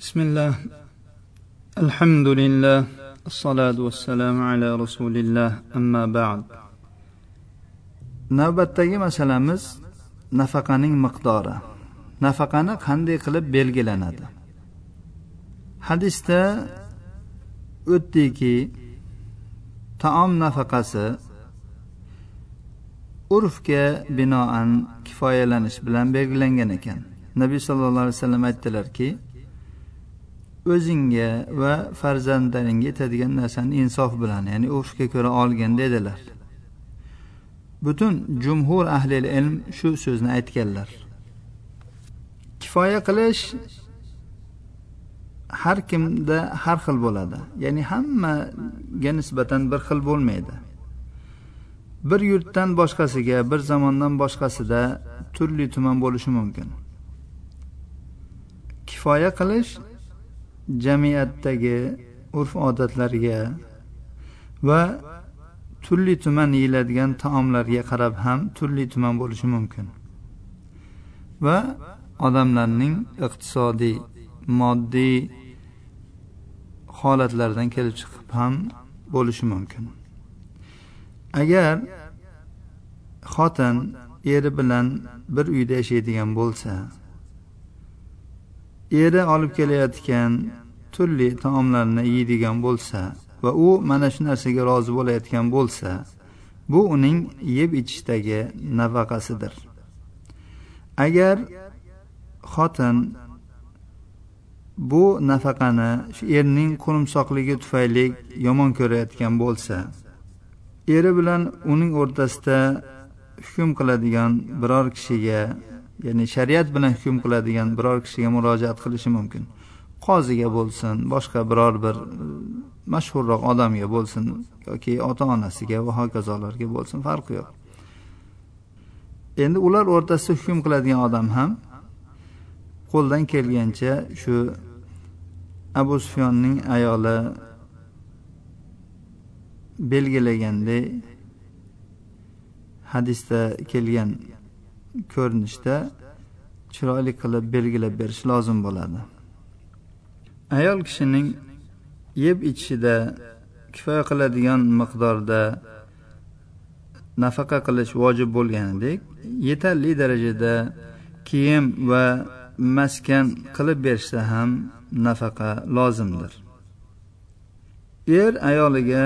بسم الله الحمد لله الصلاة والسلام على رسول الله أما بعد navbatdagi masalamiz nafaqaning miqdori nafaqani qanday qilib belgilanadi hadisda o'tdiki taom nafaqasi urfga binoan kifoyalanish bilan belgilangan ekan nabiy sallallohu alayhi vasallam aytdilarki o'zingga va farzandlaringga yetadigan narsani insof bilan ya'ni urfga ko'ra olgin dedilar. Butun jumhur ahli ilm shu so'zni aytganlar. Kifoya qilish har kimda har xil bo'ladi. Ya'ni hammaga nisbatan bir xil bo'lmaydi. Bir yurtdan boshqasiga bir zamondan boshqasida turli tuman bo'lishi mumkin. Kifoya qilish jamiyatdagi urf odatlarga va turli tuman yeyiladigan taomlarga qarab ham turli tuman bo'lishi mumkin. Va odamlarning iqtisodiy moddiy holatlaridan kelib chiqib ham bo'lishi mumkin. Agar xotin eri bilan bir uyda yashaydigan bo'lsa eri olib kelayotgan turli taomlarni yeydigan bo'lsa va u mana shu narsaga rozi bo'layotgan bo'lsa bu uning yeb ichishdagi nafaqasidir. Agar xotin bu nafaqani shu erning qo'rimsoqligi tufayli yomon ko'rayotgan bo'lsa eri bilan uning o'rtasida hukm qiladigan biror kishiga ya'ni shariat bilan hukm qiladigan biror kishiga murojaat qilishi mumkin. Qoziga bo'lsin boshqa biror bir e, mashhurroq odamga bo'lsin yoki ota onasiga va hokazolarga bo'lsin farqi yo'q. Endi ular o'rtasida hukm qiladigan odam ham qo'ldan kelgancha shu abu sufyonning ayoli belgilaganday hadisda kelgan ko'rinishda chiroyli qilib belgilab berish lozim bo'ladi. Ayol kishining yeb ichishida kifoya qiladigan miqdorda nafaqa qilish vojib bo'lganidek yetarli darajada kiyim va maskan qilib berishsa ham nafaqa lozimdir. Er ayoliga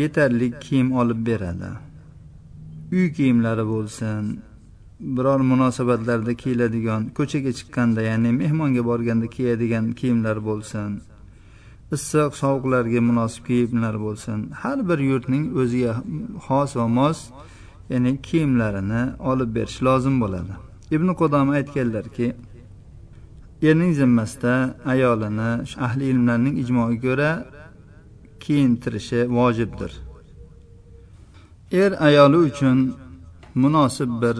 yetarli kiyim olib beradi. Uy kiyimlari bo'lsin biror munosabatlarda kiyiladigan ko'chaga chiqqanda ya'ni mehmonga borganda kiyadigan kiyimlar bo'lsin issiq sovuqlarga munosib kiyimlar bo'lsin har bir yurtning o'ziga xos va mos ya'ni kiyimlarini olib berish lozim bo'ladi. Ibn qudoma aytganlarki erning zimmasida ayolini ahli ilmlarning ijmoiga ko'ra kiyintirishi vojibdir. Er ayoli uchun munosib bir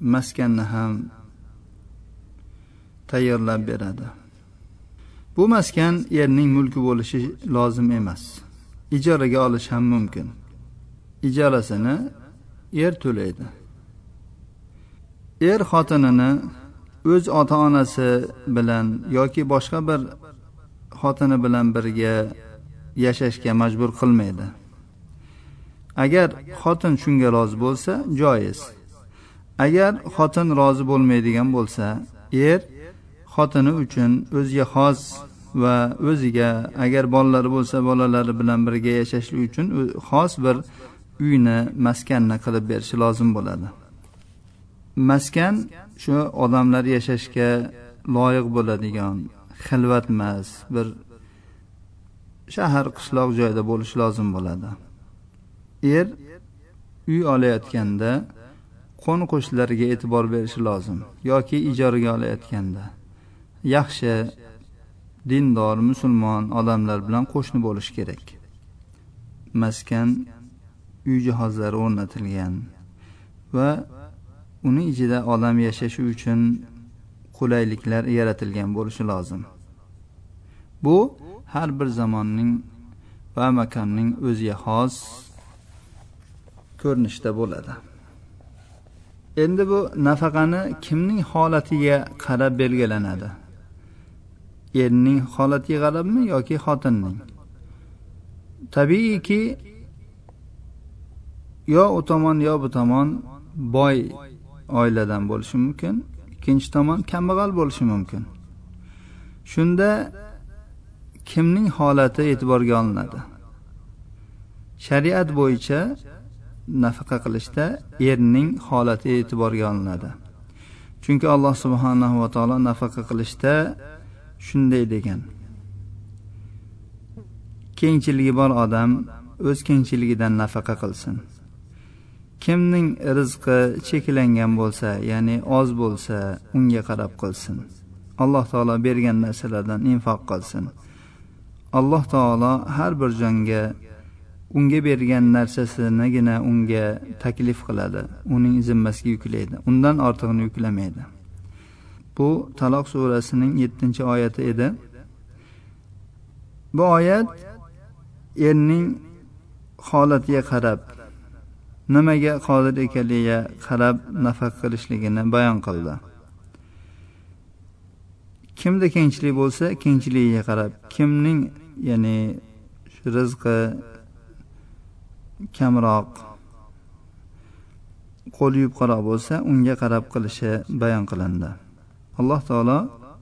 maskanni ham tayyorlab beradi. Bu maskan erning mulki bo'lishi lozim emas. Ijaraga olish ham mumkin. Ijarasini er to'laydi. Er xotinini o'z ota onasi bilan yoki boshqa bir xotini bilan birga yashashga majbur qilmaydi. Agar xotin shunga rozi bo'lsa joiz. Agar xotin rozi bo'lmaydigan bo'lsa er xotini uchun o'ziga xos va o'ziga agar bolalari bo'lsa bolalari bilan birga yashashlik uchun xos bir uyni maskanni qilib berishi lozim bo'ladi. Maskan shu odamlar yashashga loyiq bo'ladigan xilvatmas bir shahar qishloq joyda bo'lishi lozim bo'ladi. Er uy olayotganda qo'ni qo'shnilariga e'tibor berishi lozim yoki ijaraga olayotganda. Yaxshi dindor musulmon odamlar bilan qo'shni bo'lish kerak. Maskan uy jihozlari o'rnatilgan va uni ichida odam yashashi uchun qulayliklar yaratilgan bo'lishi lozim. Bu har bir zamonning va makonning o'ziga xos ko'rinishda bo'ladi. Endi bu nafaqani kimning holatiga qarab belgilanadi? Erning holatiga qarabmi yoki xotinning? Tabiiyki yo u tomon yo bu tomon boy oiladan bo'lishi mumkin ikkinchi tomon kambag'al bo'lishi mumkin. Shunda kimning holati e'tiborga olinadi? Shariat bo'yicha nafaqa qilishda erning holati e'tiborga olinadi. Chunki alloh subhanahu va taolo nafaqa qilishda shunday degan. Kengchiligi bor odam o'z kengchiligidan nafaqa qilsin. Kimning rizqi cheklangan bo'lsa ya'ni oz bo'lsa unga qarab qilsin. Alloh taolo bergan narsalardan infoq qilsin. Alloh taolo har bir jonga unga bergan narsasinigina unga taklif qiladi. Uning zimmasiga yuklaydi. Undan ortig'ini yuklamaydi. Bu taloq surasining yettinchi oyati edi. Bu oyat erning holatiga qarab nimaga qodir ekanligiga qarab nafaqa qilishligini bayon qildi. Kimda kengchilik bo'lsa kengchiligiga qarab kimning ya'ni rizqi kamroq qo'l yupqaroq bo'lsa unga qarab qilishi bayon qilindi. Alloh taolo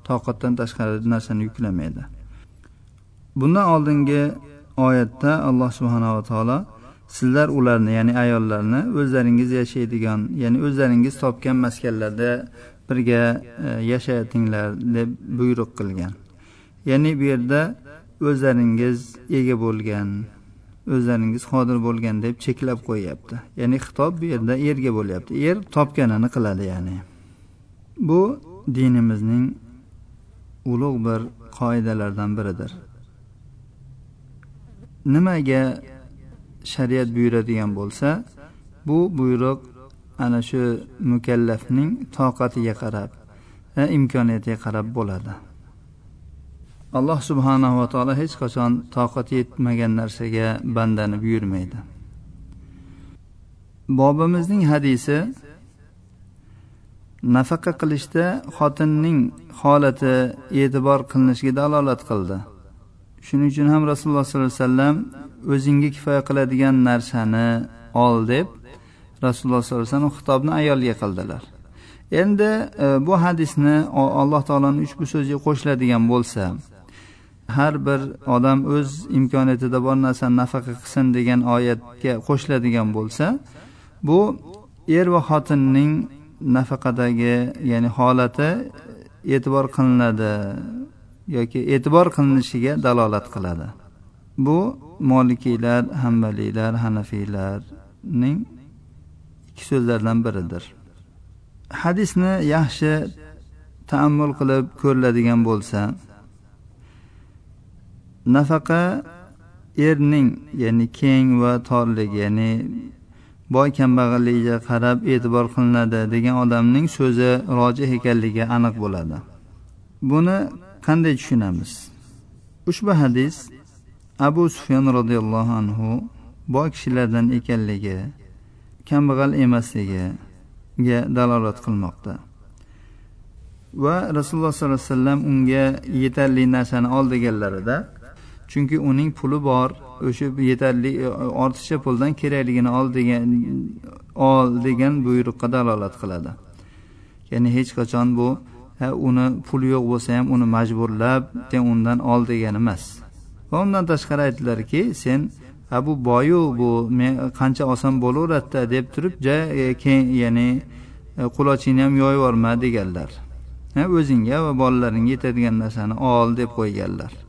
toqatdan tashqari narsani yuklamaydi. Bundan oldingi oyatda alloh subhanava taolo sizlar ularni ya'ni ayollarni o'zlaringiz yashaydigan ya'ni o'zlaringiz topgan maskanlarda birga e, yashatinglar deb buyruq qilgan. Ya'ni bu yerda o'zlaringiz ega bo'lgan o'zlaringiz qodir bo'lgan deb cheklab qo'yyapti. Ya'ni xitob bu yerda erga bo'lyapti. Er topganini qiladi ya'ni. Bu dinimizning ulug' bir qoidalaridan biridir. Nimaga shariat buyuradigan bo'lsa bu buyruq ana shu mukallafning toqatiga qarab va imkoniyatiga qarab bo'ladi. Alloh subhanahu va taolo hech qachon toqati yetmagan narsaga bandani buyurmaydi bobimizning hadisi nafaqa qilishda xotinning holati e'tibor qilinishiga dalolat qildi. Shuning uchun ham rasululloh sollallohu alayhi vasallam o'zingga kifoya qiladigan narsani ol deb rasululloh sollallohu alayhi vasallam xitobni ayolga qildilar. Endi e, bu hadisni alloh taoloni ushbu so'ziga qo'shiladigan bo'lsa har bir odam o'z imkoniyatida bor narsani nafaqa qilsin degan oyatga qo'shiladigan bo'lsa bu er va xotinning nafaqadagi ya'ni holati e'tibor qilinadi yoki e'tibor qilinishiga dalolat qiladi. Bu molikiylar hambaliylar hanafiylarning ikki so'zlaridan biridir. Hadisni yaxshi taammul qilib ko'riladigan bo'lsa nafaqa erning ya'ni keng va torligi ya'ni boy kambag'alligiga qarab e'tibor qilinadi degan odamning so'zi rojih ekanligi aniq bo'ladi. Buni qanday tushunamiz? Ushbu hadis abu sufyan roziyallohu anhu boy kishilardan ekanligi kambag'al emasligiga dalolat qilmoqda. Va rasululloh sollallohu alayhi vasallam unga yetarli narsani ol deganlarida chunki uning puli bor o'sha yetarli e, ortiqcha puldan kerakligini ol degan ol degan buyruqqa dalolat qiladi. Ya'ni hech qachon bu ha uni puli yo'q bo'lsa ham uni majburlab sen undan ol degani emas. Va undan tashqari aytdilarki sen ha bu boyu bu men qancha olsam bo'laveradida deb turib ja e, keyin ya'ni e, qulochingni ham yoyib yuborma deganlar o'zingga va bolalaringga yetadigan narsani ol deb qo'yganlar.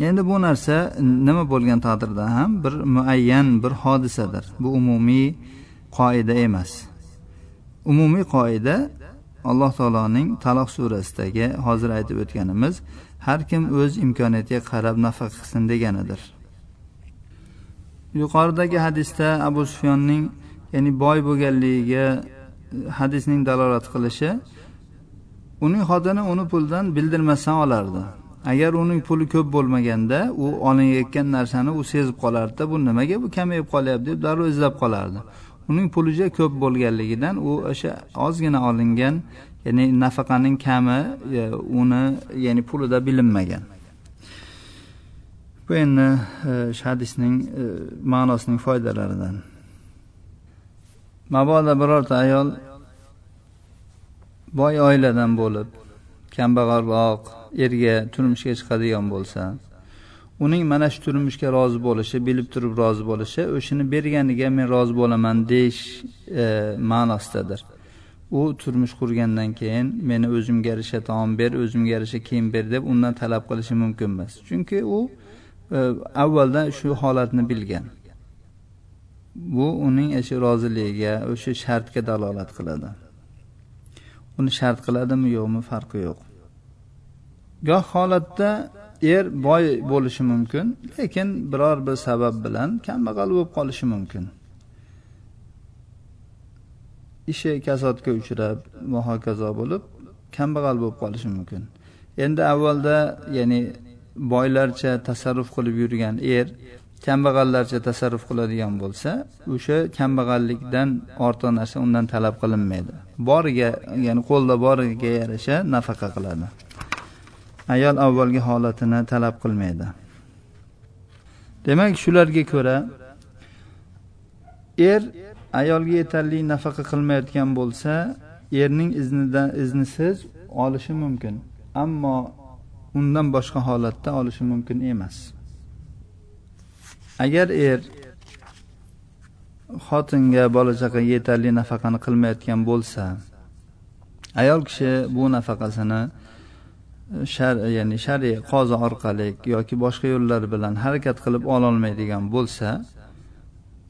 Endi bu narsa nima bo'lgan taqdirda ham bir muayyan bir hodisadir. Bu umumiy qoida emas. Umumiy qoida alloh taoloning taloq surasidagi hozir aytib o'tganimiz har kim o'z imkoniyatiga qarab nafaqa qilsin deganidir. Yuqoridagi hadisda abu sufyonning ya'ni boy bo'lganligiga hadisning dalolat qilishi uning xotini uni puldan bildirmasdan olardi. Agar uning puli ko'p bo'lmaganda u olinayotgan narsani u sezib qolardida bu nimaga bu kamayib qolyapti deb darrov izlab qolardi. Uning puli juda ko'p bo'lganligidan u o'sha ozgina olingan ya'ni nafaqaning kami e, uni ya'ni pulida bilinmagan. Bu endi e, hadisning e, ma'nosining foydalaridan. Mabodo birorta ayol boy oiladan bo'lib kambag'alroq erga turmushga chiqadigan bo'lsa uning mana shu turmushga rozi bo'lishi bilib turib rozi bo'lishi o'shani berganiga men rozi bo'laman deyish e, ma'nosidadir. U turmush qurgandan keyin meni o'zimga yarasha taom ber o'zimga yarasha kiyim ber deb undan talab qilishi mumkin emas. Chunki u e, avvaldan shu holatni bilgan. Bu uning o'sha roziligiga o'sha shartga dalolat qiladi. Uni shart qiladimi yo'qmi farqi yo'q. Goh holatda er boy bo'lishi mumkin lekin biror bir sabab bilan kambag'al bo'lib qolishi mumkin. Ishi kasodga uchrab va hokazo bo'lib kambag'al bo'lib qolishi mumkin. Endi avvalda ya'ni boylarcha tasarruf qilib yurgan er kambag'allarcha tasarruf qiladigan bo'lsa o'sha kambag'allikdan ortiq narsa undan talab qilinmaydi. Boriga ya'ni qo'lda boriga yarasha nafaqa qiladi. Ayol avvalgi holatini talab qilmaydi. Demak shularga ko'ra er ayolga yetarli nafaqa qilmayotgan bo'lsa erning iznidan iznisiz olishi mumkin. Ammo undan boshqa holatda olishi mumkin emas. Agar er xotinga bola chaqaga yetarli nafaqani qilmayotgan bo'lsa ayol kishi bu nafaqasini shar ya'ni shar'iy qozi orqali yoki boshqa yo'llar bilan harakat qilib ololmaydigan bo'lsa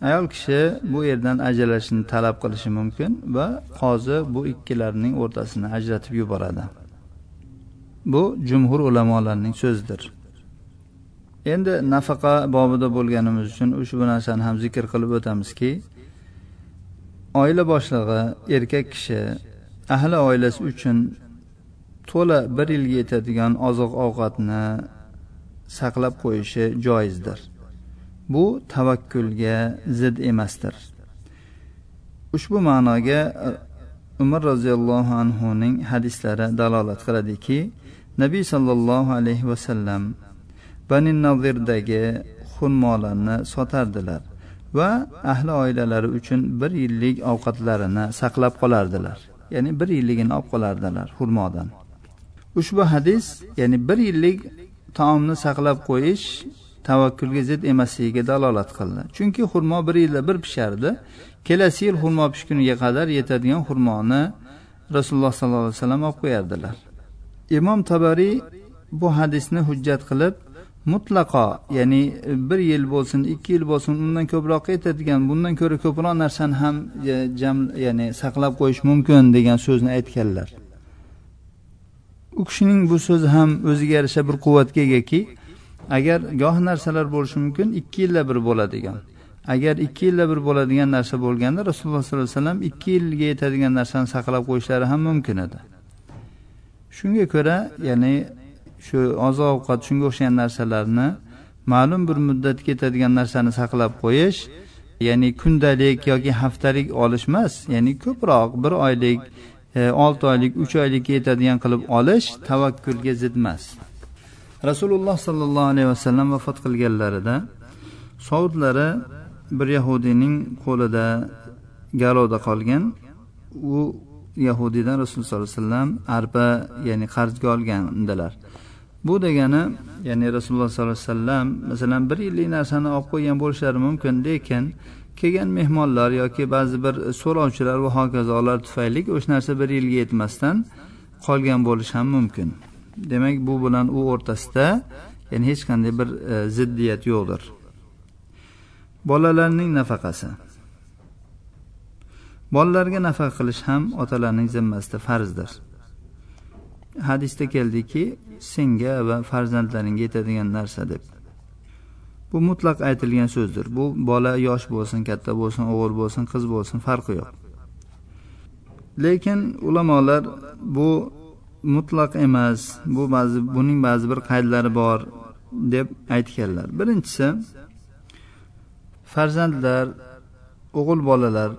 ayol kishi bu yerdan ajralishni talab qilishi mumkin va qozi bu ikkilarning o'rtasini ajratib yuboradi. Bu jumhur ulamolarning so'zidir. Endi nafaqa bobida bo'lganimiz uchun ushbu narsani ham zikr qilib o'tamizki oila boshlig'i erkak kishi ahli oilasi uchun to'la bir yilga yetadigan oziq ovqatni saqlab qo'yishi joizdir. Bu tavakkulga zid emasdir. Ushbu ma'noga uh, umar roziyallohu anhuning hadislari dalolat qiladiki nabiy sollallohu alayhi vasallam bani nazirdagi xurmolarni sotardilar va ahli oilalari uchun bir yillik ovqatlarini saqlab qolardilar. Ya'ni bir yilligini olib qolardilar xurmodan. Ushbu hadis ya'ni bir yillik taomni saqlab qo'yish tavakkulga zid emasligiga dalolat qildi. Chunki xurmo bir yilda bir pishardi. Kelasi yil xurmo pishguniga qadar yetadigan xurmoni rasululloh sollallohu alayhi vasallam olib qo'yardilar. Imom tabariy bu hadisni hujjat qilib mutlaqo ya'ni bir yil bo'lsin ikki yil bo'lsin undan ko'proq yetadigan bundan ko'ra ko'proq narsani ham e, jam ya'ni saqlab qo'yish mumkin degan so'zni aytganlar. U kishining bu so'zi ham o'ziga yarasha bir quvvatga egaki agar goh narsalar bo'lishi mumkin ikki yilda bir bo'ladigan. Agar ikki yilda bir bo'ladigan narsa bo'lganda rasululloh sollallohu alayhi vasallam ikki yilga yetadigan narsani saqlab qo'yishlari ham mumkin edi. Shunga ko'ra ya'ni shu oziq ovqat shunga o'xshagan narsalarni ma'lum bir muddatga yetadigan narsani saqlab qo'yish ya'ni kundalik yoki haftalik olish emas ya'ni ko'proq bir oylik E, olti oylik uch oylikka yetadigan qilib olish tavakkulga zid emas rasululloh sollallohu alayhi vasallam vafot qilganlarida sovutlari bir yahudiyning qo'lida galovda qolgan. U yahudiydan rasululloh sollallohu alayhi vasallam arpa ya'ni qarzga olgandilar. Bu degani ya'ni rasululloh sollallohu alayhi vasallam masalan bir yillik narsani olib qo'ygan bo'lishlari mumkin lekin kelgan mehmonlar yoki ba'zi bir so'rovchilar va hokazolar tufayli o'sha narsa bir yilga yetmasdan qolgan bo'lishi ham mumkin. Demak bu bilan u o'rtasida ya'ni hech qanday bir e, ziddiyat yo'qdir. Bolalarning nafaqasi. Bolalarga nafaqa qilish ham otalarning zimmasida farzdir. Hadisda keldiki senga va farzandlaringga yetadigan narsa deb. Bu mutlaq aytilgan so'zdir. Bu bola yosh bo'lsin katta bo'lsin o'g'il bo'lsin qiz bo'lsin farqi yo'q. Lekin ulamolar bu mutlaq emas bu ba'zi buning ba'zi bir qaydlari bor deb aytganlar. Birinchisi farzandlar o'g'il bolalar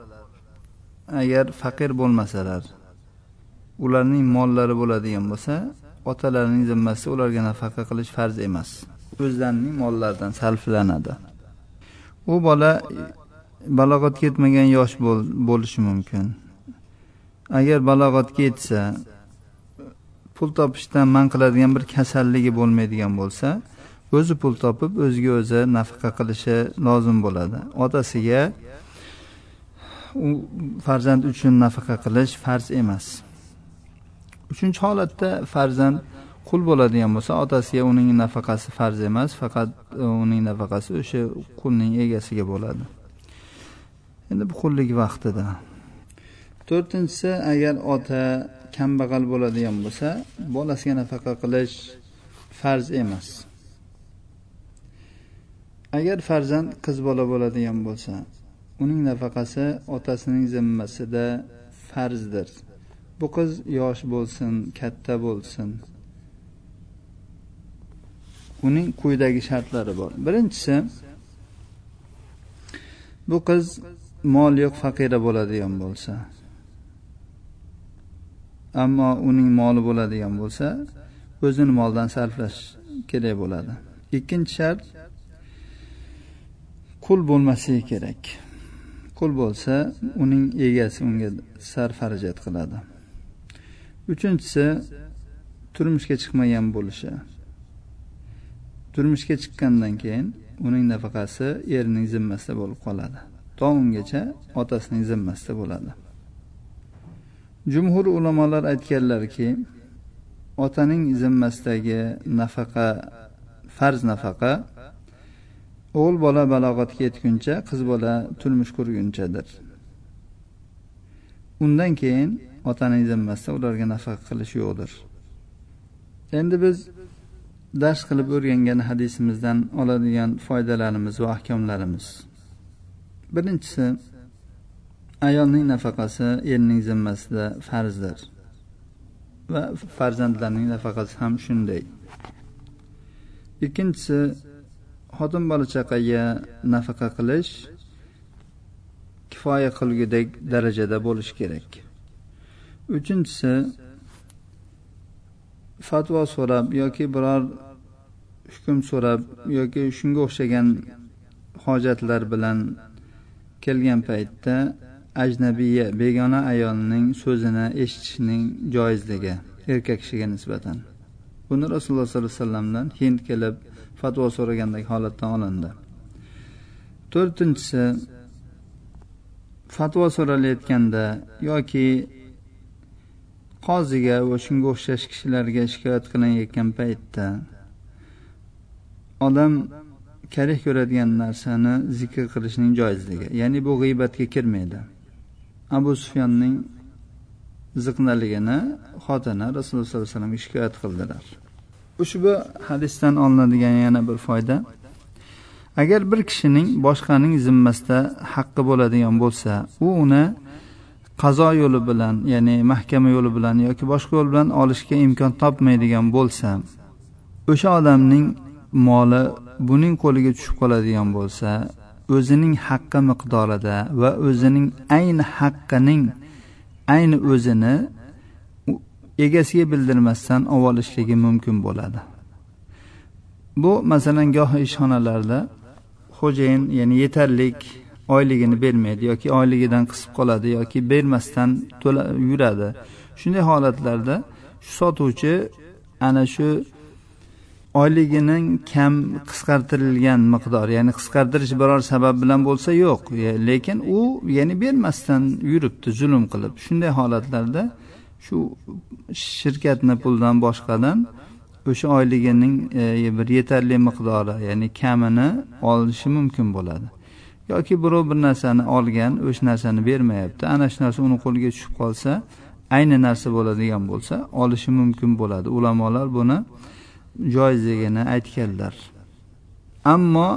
agar faqir bo'lmasalar ularning mollari bo'ladigan bo'lsa otalarining zimmasida ularga nafaqa qilish farz emas. O'zlarining mollaridan sarflanadi. U bola balog'atga yetmagan yosh bo'lishi mumkin. Agar balog'atga yetsa pul topishdan man qiladigan bir kasalligi bo'lmaydigan bo'lsa o'zi pul topib o'ziga o'zi nafaqa qilishi lozim bo'ladi. Otasiga u farzand uchun nafaqa qilish farz emas. Uchinchi holatda farzand qul bo'ladigan bo'lsa otasiga uning nafaqasi farz emas faqat e, uning nafaqasi o'sha qulning egasiga bo'ladi. Endi bu qullik vaqtida. To'rtinchisi agar ota kambag'al bo'ladigan bo'lsa bolasiga nafaqa qilish farz emas. Agar farzand qiz bola bo'ladigan bo'lsa uning nafaqasi otasining zimmasida farzdir. Bu qiz yosh bo'lsin katta bo'lsin. Uning quyidagi shartlari bor. Birinchisi bu qiz mol yo'q faqira bo'ladigan bo'lsa. Ammo uning moli bo'ladigan bo'lsa o'zini moldan sarflash kerak bo'ladi. Ikkinchi shart qul bo'lmasligi kerak. Qul bo'lsa uning egasi unga sarf xarajat qiladi. Uchinchisi turmushga chiqmagan bo'lishi. Turmushga chiqqandan keyin uning nafaqasi erining zimmasida bo'lib qoladi. To ungacha otasining zimmasida bo'ladi. Jumhur ulamolar aytganlarki otaning zimmasidagi nafaqa farz nafaqa o'g'il bola balog'atga yetguncha qiz bola turmush qurgunchadir. Undan keyin otaning zimmasida ularga nafaqa qilish yo'qdir. Endi biz dars qilib o'rgangan hadisimizdan oladigan foydalarimiz va ahkomlarimiz. Birinchisi ayolning nafaqasi erning zimmasida farzdir. Va farzandlarning nafaqasi ham shunday. Ikkinchisi xotin bola chaqaga nafaqa qilish kifoya qilgudek darajada bo'lishi kerak. Uchinchisi fatvo so'rab yoki biror hukm so'rab yoki shunga o'xshagan hojatlar bilan kelgan paytda ajnabiya begona ayolning so'zini eshitishning joizligi erkak kishiga nisbatan. Buni rasululloh sollallohu alayhi vasallamdan hind kelib fatvo so'ragandagi holatdan olindi. To'rtinchisi fatvo so'ralayotganda yoki qoziga va shunga o'xshash kishilarga shikoyat qilinayotgan paytda odam karih ko'radigan narsani zikr qilishning joizligi ya'ni bu g'iybatga kirmaydi. Abu sufyonning ziqnaligini xotini rasululloh sollallohu alayhi vasallamga shikoyat qildilar. Ushbu hadisdan olinadigan yana bir foyda agar bir kishining boshqaning zimmasida haqqi bo'ladigan bo'lsa u uni qazo yo'li bilan ya'ni mahkama yo'li bilan yoki boshqa yo'l bilan olishga imkon topmaydigan bo'lsa o'sha odamning moli buning qo'liga tushib qoladigan bo'lsa o'zining haqqi miqdorida va o'zining ayni haqqining ayni o'zini egasiga bildirmasdan olib olishligi mumkin bo'ladi. Bu masalan gohi ishxonalarda xo'jayin ya'ni yetarlik oyligini bermaydi yoki oyligidan qisib qoladi yoki bermasdan to'la yuradi. Shunday holatlarda shu sotuvchi ana shu oyligining kam qisqartirilgan miqdor ya'ni qisqartirish biror sabab bilan bo'lsa yo'q e, lekin u ya'ni bermasdan yuribdi zulm qilib. Shunday holatlarda shu shirkatni puldan boshqadan o'sha oyligining e, bir yetarli miqdori ya'ni kamini olishi mumkin bo'ladi. Yoki birov bir narsani olgan o'sha narsani bermayapti. Ana shu narsa uni qo'liga tushib qolsa ayni narsa bo'ladigan bo'lsa olishi mumkin bo'ladi. Ulamolar buni joizligini aytganlar. Ammo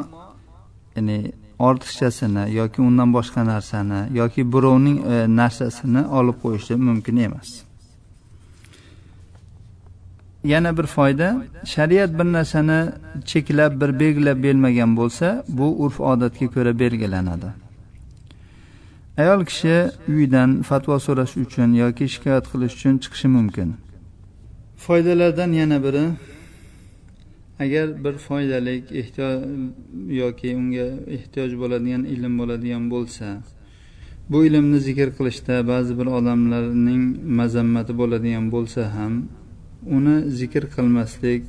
ya'ni ortiqchasini yoki undan boshqa narsani yoki birovning e, narsasini olib qo'yishi mumkin emas. Yana bir foyda shariat bir narsani cheklab bir belgilab bermagan bo'lsa bu urf odatga ko'ra belgilanadi. Ayol kishi uyidan fatvo so'rash uchun yoki shikoyat qilish uchun chiqishi mumkin. Foydalardan yana biri agar bir foydali ehtiyoj yoki unga ehtiyoj bo'ladigan ilm bo'ladigan bo'lsa bu ilmni zikr qilishda ba'zi bir odamlarning mazammati bo'ladigan bo'lsa ham uni zikr qilmaslik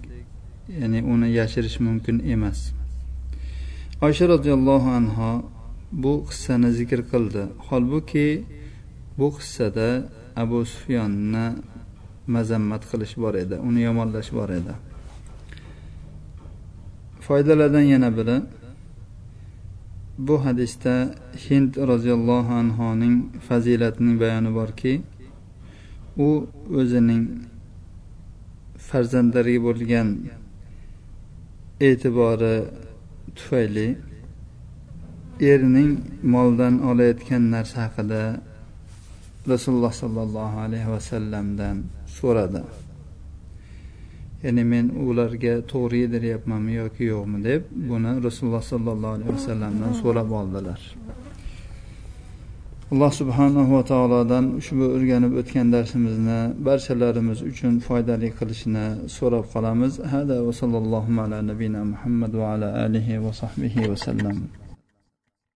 ya'ni uni yashirish mumkin emas. Oysha roziyallohu anhu bu qissani zikr qildi. Holbuki bu qissada abu sufyonni mazammat qilish bor edi uni yomonlash bor edi. Foydalardan yana biri bu hadisda hind roziyallohu anhoning fazilatining bayoni borki u o'zining farzandlariga bo'lgan e'tibori tufayli erining moldan olayotgan narsa haqida rasululloh sollallohu alayhi vasallamdan so'radi. Ya'ni men ularga to'g'ri yediryapmanmi yoki yo'qmi deb buni rasululloh sollallohu alayhi vasallamdan so'rab oldilar. Alloh subhanahu va taolodan ushbu o'rganib o'tgan darsimizni barchalarimiz uchun foydali qilishini so'rab qolamiz. Hada va sallallohu ala nabiyina muhammad va ala alihi va sahbihi vasallam